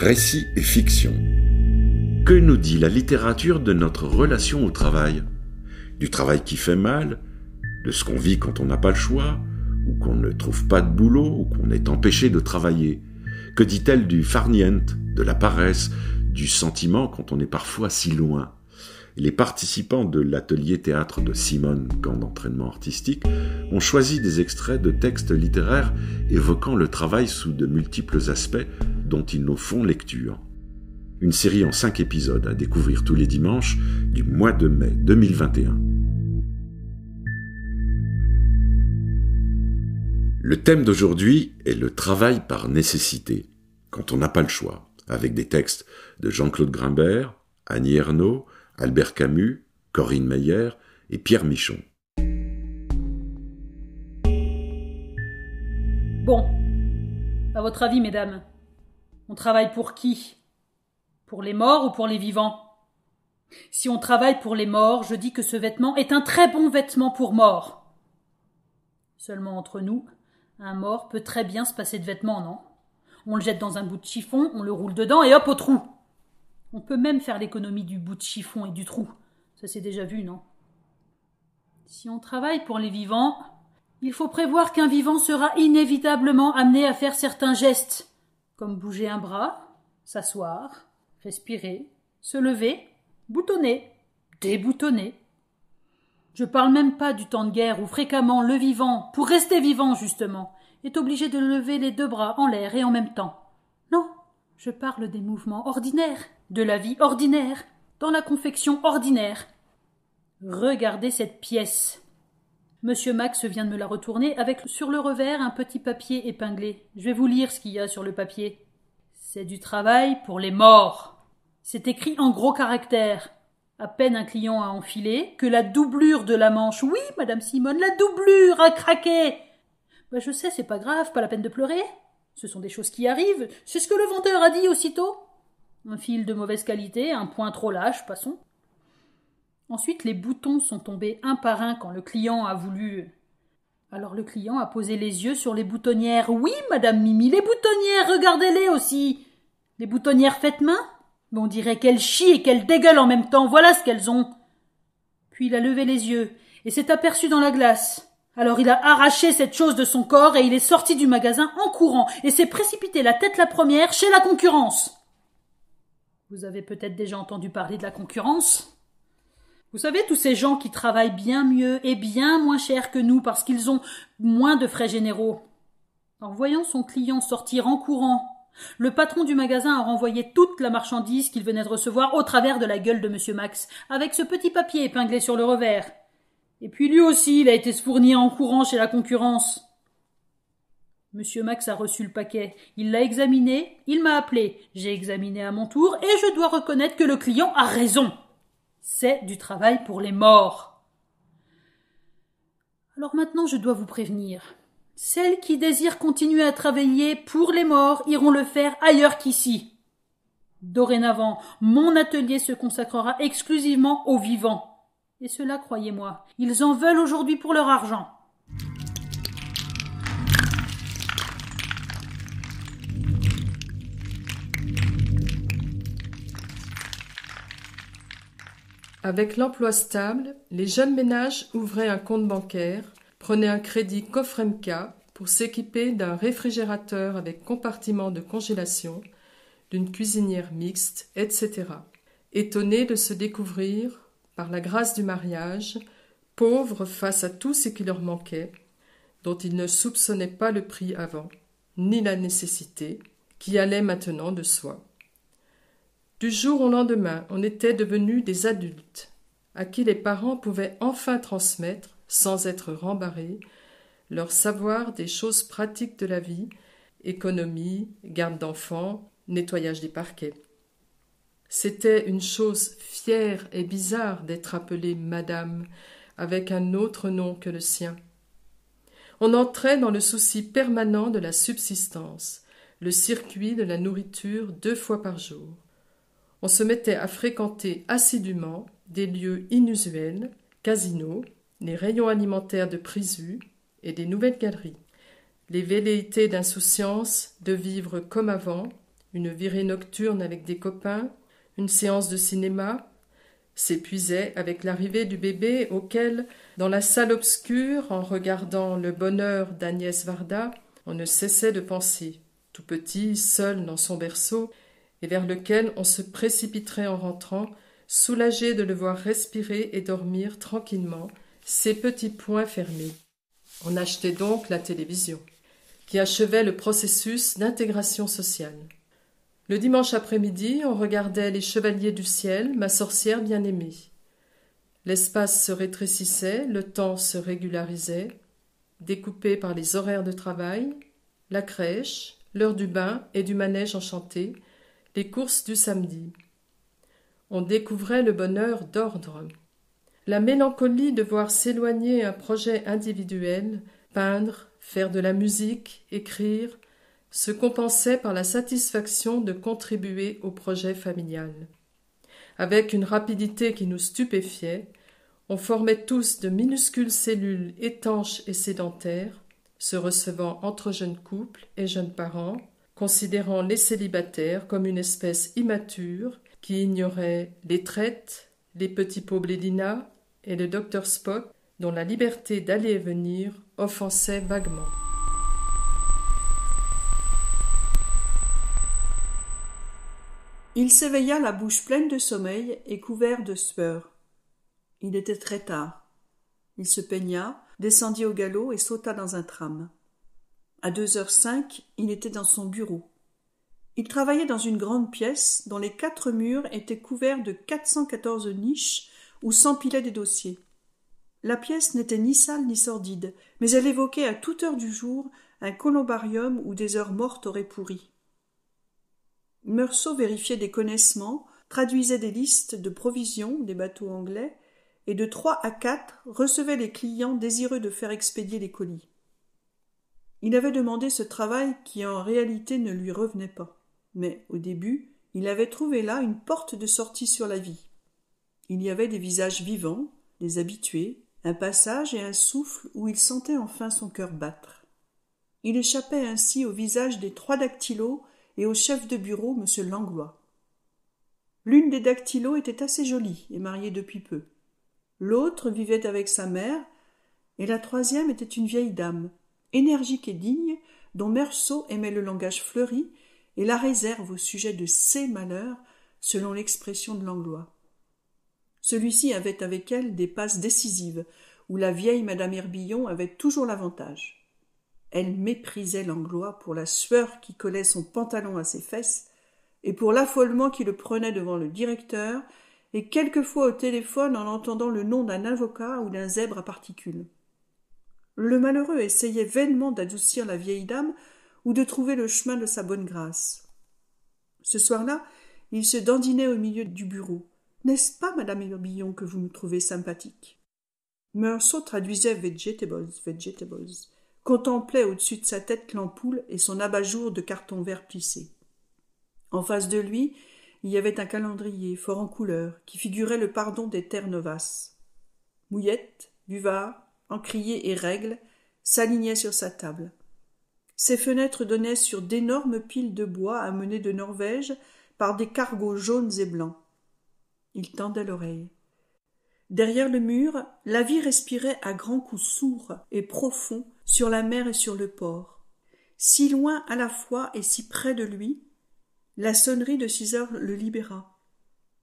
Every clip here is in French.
Récit et fiction. Que nous dit la littérature de notre relation au travail? Du travail qui fait mal De ce qu'on vit quand on n'a pas le choix Ou qu'on ne trouve pas de boulot Ou qu'on est empêché de travailler? Que dit-elle du farniente, de la paresse, du sentiment quand on est parfois si loin? Les participants de l'atelier théâtre de Simone, camp d'entraînement artistique, ont choisi des extraits de textes littéraires évoquant le travail sous de multiples aspects dont ils nous font lecture. Une série en cinq épisodes à découvrir tous les dimanches du mois de mai 2021. Le thème d'aujourd'hui est le travail par nécessité, quand on n'a pas le choix, avec des textes de Jean-Claude Grimbert, Annie Ernaux, Albert Camus, Corinne Meyer et Pierre Michon. Bon, à votre avis, mesdames, on travaille pour qui? Pour les morts ou pour les vivants? Si on travaille pour les morts, je dis que ce vêtement est un très bon vêtement pour mort. Seulement entre nous, un mort peut très bien se passer de vêtements, non? On le jette dans un bout de chiffon, on le roule dedans et hop au trou. On peut même faire l'économie du bout de chiffon et du trou. Ça s'est déjà vu, non? Si on travaille pour les vivants, il faut prévoir qu'un vivant sera inévitablement amené à faire certains gestes, comme bouger un bras, s'asseoir, respirer, se lever, boutonner, déboutonner. Je parle même pas du temps de guerre où fréquemment le vivant, pour rester vivant justement, est obligé de lever les deux bras en l'air et en même temps. Non, je parle des mouvements ordinaires, de la vie ordinaire, dans la confection ordinaire. Regardez cette pièce. Monsieur Max vient de me la retourner avec sur le revers un petit papier épinglé. Je vais vous lire ce qu'il y a sur le papier. C'est du travail pour les morts. C'est écrit en gros caractères. À peine un client a enfilé que la doublure de la manche. Oui, madame Simone, la doublure a craqué. Bah, je sais, c'est pas grave, pas la peine de pleurer. Ce sont des choses qui arrivent. C'est ce que le vendeur a dit aussitôt. Un fil de mauvaise qualité, un point trop lâche, passons. Ensuite, les boutons sont tombés un par un quand le client a voulu. Alors le client a posé les yeux sur les boutonnières. Oui, madame Mimi, les boutonnières, regardez-les aussi. Les boutonnières faites main On dirait qu'elles chient et qu'elles dégueulent en même temps, voilà ce qu'elles ont. Puis il a levé les yeux et s'est aperçu dans la glace. Alors il a arraché cette chose de son corps et il est sorti du magasin en courant et s'est précipité la tête la première chez la concurrence. Vous avez peut-être déjà entendu parler de la concurrence? Vous savez, tous ces gens qui travaillent bien mieux et bien moins cher que nous parce qu'ils ont moins de frais généraux. En voyant son client sortir en courant, le patron du magasin a renvoyé toute la marchandise qu'il venait de recevoir au travers de la gueule de M. Max, avec ce petit papier épinglé sur le revers. Et puis lui aussi, il a été se fournir en courant chez la concurrence. Monsieur Max a reçu le paquet. Il l'a examiné, il m'a appelé. J'ai examiné à mon tour et je dois reconnaître que le client a raison. C'est du travail pour les morts. Alors maintenant je dois vous prévenir. Celles qui désirent continuer à travailler pour les morts iront le faire ailleurs qu'ici. Dorénavant, mon atelier se consacrera exclusivement aux vivants. Et cela, croyez-moi, ils en veulent aujourd'hui pour leur argent. Avec l'emploi stable, les jeunes ménages ouvraient un compte bancaire, prenaient un crédit Cofremca pour s'équiper d'un réfrigérateur avec compartiment de congélation, d'une cuisinière mixte, etc. Étonnés de se découvrir, par la grâce du mariage, pauvres face à tout ce qui leur manquait, dont ils ne soupçonnaient pas le prix avant, ni la nécessité, qui allait maintenant de soi. Du jour au lendemain, on était devenus des adultes, à qui les parents pouvaient enfin transmettre, sans être rembarrés, leur savoir des choses pratiques de la vie, économie, garde d'enfants, nettoyage des parquets. C'était une chose fière et bizarre d'être appelée madame, avec un autre nom que le sien. On entrait dans le souci permanent de la subsistance, le circuit de la nourriture deux fois par jour on se mettait à fréquenter assidûment des lieux inusuels, casinos, les rayons alimentaires de Prisu et des nouvelles galeries. Les velléités d'insouciance, de vivre comme avant, une virée nocturne avec des copains, une séance de cinéma, s'épuisait avec l'arrivée du bébé auquel, dans la salle obscure, en regardant le bonheur d'Agnès Varda, on ne cessait de penser, tout petit, seul dans son berceau, et vers lequel on se précipiterait en rentrant, soulagé de le voir respirer et dormir tranquillement, ses petits poings fermés. On achetait donc la télévision, qui achevait le processus d'intégration sociale. Le dimanche après-midi, on regardait Les Chevaliers du Ciel, ma sorcière bien-aimée. L'espace se rétrécissait, le temps se régularisait, découpé par les horaires de travail, la crèche, l'heure du bain et du manège enchanté, les courses du samedi. On découvrait le bonheur d'ordre. La mélancolie de voir s'éloigner un projet individuel, peindre, faire de la musique, écrire, se compensait par la satisfaction de contribuer au projet familial. Avec une rapidité qui nous stupéfiait, on formait tous de minuscules cellules étanches et sédentaires, se recevant entre jeunes couples et jeunes parents, considérant les célibataires comme une espèce immature qui ignorait les traites, les petits pots blédina et le docteur Spock, dont la liberté d'aller et venir offensait vaguement. Il s'éveilla la bouche pleine de sommeil et couvert de sueur. Il était très tard. Il se peigna, descendit au galop et sauta dans un tram. À deux heures cinq, il était dans son bureau. Il travaillait dans une grande pièce dont les quatre murs étaient couverts de quatre cent quatorze niches où s'empilaient des dossiers. La pièce n'était ni sale ni sordide, mais elle évoquait à toute heure du jour un columbarium où des heures mortes auraient pourri. Meursault vérifiait des connaissements, traduisait des listes de provisions des bateaux anglais, et de trois à quatre recevait les clients désireux de faire expédier les colis. Il avait demandé ce travail qui en réalité ne lui revenait pas. Mais au début, il avait trouvé là une porte de sortie sur la vie. Il y avait des visages vivants, des habitués, un passage et un souffle où il sentait enfin son cœur battre. Il échappait ainsi au visage des trois dactylos et au chef de bureau, M. Langlois. L'une des dactylos était assez jolie et mariée depuis peu. L'autre vivait avec sa mère, et la troisième était une vieille dame, énergique et digne, dont Meursault aimait le langage fleuri et la réserve au sujet de ses malheurs, selon l'expression de Langlois. Celui-ci avait avec elle des passes décisives, où la vieille madame Herbillon avait toujours l'avantage. Elle méprisait Langlois pour la sueur qui collait son pantalon à ses fesses, et pour l'affolement qui le prenait devant le directeur, et quelquefois au téléphone en entendant le nom d'un avocat ou d'un zèbre à particules. Le malheureux essayait vainement d'adoucir la vieille dame ou de trouver le chemin de sa bonne grâce. Ce soir-là, il se dandinait au milieu du bureau. N'est-ce pas, madame Herbillon, que vous me trouvez sympathique? Meursault traduisait vegetables, vegetables contemplait au-dessus de sa tête l'ampoule et son abat-jour de carton vert plissé. En face de lui, il y avait un calendrier fort en couleur qui figurait le pardon des terres novas. Mouillette, buvard, encrier et règles s'alignaient sur sa table. Ses fenêtres donnaient sur d'énormes piles de bois amenées de Norvège par des cargos jaunes et blancs. Il tendait l'oreille. Derrière le mur, la vie respirait à grands coups sourds et profonds sur la mer et sur le port. Si loin à la fois et si près de lui, la sonnerie de six heures le libéra.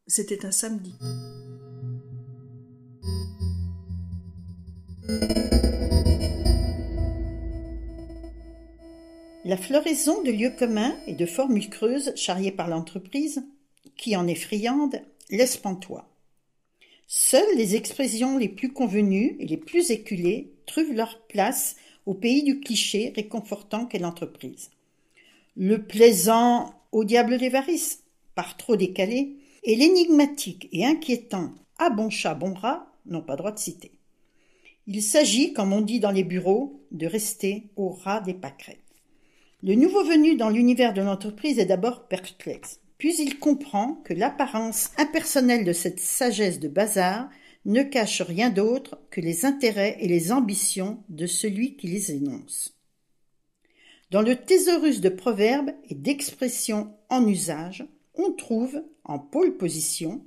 C'était un samedi. La floraison de lieux communs et de formules creuses charriées par l'entreprise, qui en est friande, laisse pantois. Seules les expressions les plus convenues et les plus éculées trouvent leur place au pays du cliché réconfortant qu'est l'entreprise. Le plaisant au diable des varices, par trop décalé, et l'énigmatique et inquiétant à bon chat, bon rat n'ont pas droit de citer. Il s'agit, comme on dit dans les bureaux, de rester au ras des pâquerettes. Le nouveau venu dans l'univers de l'entreprise est d'abord perplexe, puis il comprend que l'apparence impersonnelle de cette sagesse de bazar ne cachent rien d'autre que les intérêts et les ambitions de celui qui les énonce. Dans le thésaurus de proverbes et d'expressions en usage, on trouve, en pôle position,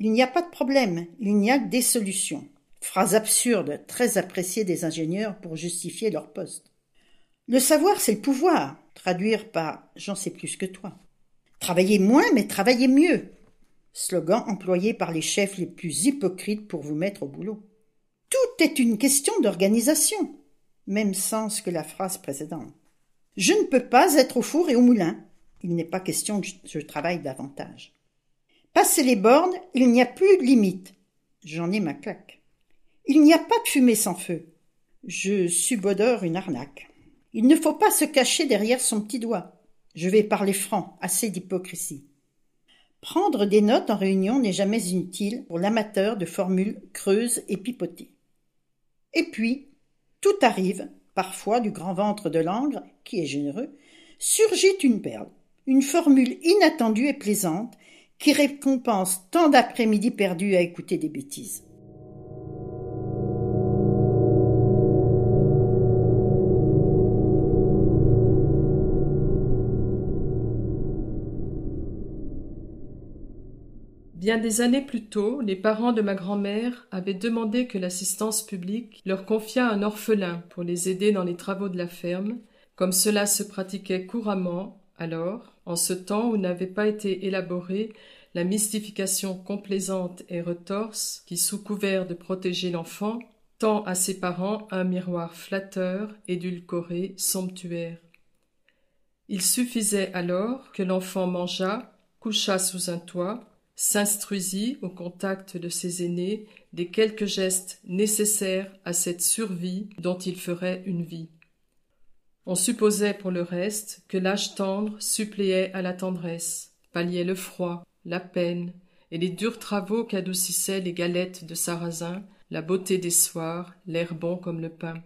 il n'y a pas de problème, il n'y a que des solutions. Phrase absurde, très appréciée des ingénieurs pour justifier leur poste. Le savoir, c'est le pouvoir. Traduire par j'en sais plus que toi. Travaillez moins, mais travaillez mieux. Slogan employé par les chefs les plus hypocrites pour vous mettre au boulot. Tout est une question d'organisation. Même sens que la phrase précédente. Je ne peux pas être au four et au moulin. Il n'est pas question que je travaille davantage. Passez les bornes, il n'y a plus de limite. J'en ai ma claque. Il n'y a pas de fumée sans feu. Je subodore une arnaque. Il ne faut pas se cacher derrière son petit doigt. Je vais parler franc, assez d'hypocrisie. Prendre des notes en réunion n'est jamais inutile pour l'amateur de formules creuses et pipotées. Et puis, tout arrive, parfois du grand ventre de l'angre, qui est généreux, surgit une perle, une formule inattendue et plaisante, qui récompense tant d'après-midi perdus à écouter des bêtises. Bien des années plus tôt, les parents de ma grand-mère avaient demandé que l'assistance publique leur confiât un orphelin pour les aider dans les travaux de la ferme, comme cela se pratiquait couramment alors, en ce temps où n'avait pas été élaborée la mystification complaisante et retorse qui, sous couvert de protéger l'enfant, tend à ses parents un miroir flatteur, édulcoré, somptuaire. Il suffisait alors que l'enfant mangeât, couchât sous un toit, s'instruisit au contact de ses aînés des quelques gestes nécessaires à cette survie dont il ferait une vie. On supposait pour le reste que l'âge tendre suppléait à la tendresse, palliait le froid, la peine, et les durs travaux qu'adoucissaient les galettes de sarrasin, la beauté des soirs, l'air bon comme le pain.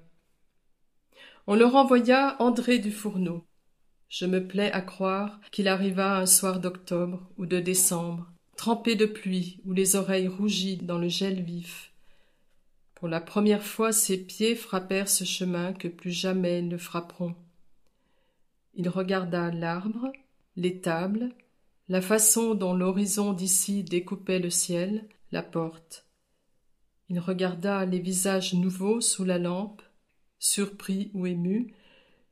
On leur envoya André du Fourneau. Je me plais à croire qu'il arriva un soir d'octobre ou de décembre, trempé de pluie ou les oreilles rougies dans le gel vif. Pour la première fois ses pieds frappèrent ce chemin que plus jamais ne frapperont. Il regarda l'arbre, l'étable, la façon dont l'horizon d'ici découpait le ciel, la porte. Il regarda les visages nouveaux sous la lampe, surpris ou émus,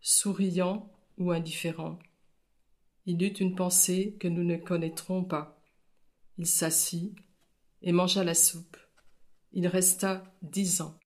souriants ou indifférents. Il eut une pensée que nous ne connaîtrons pas. Il s'assit et mangea la soupe. Il resta dix ans.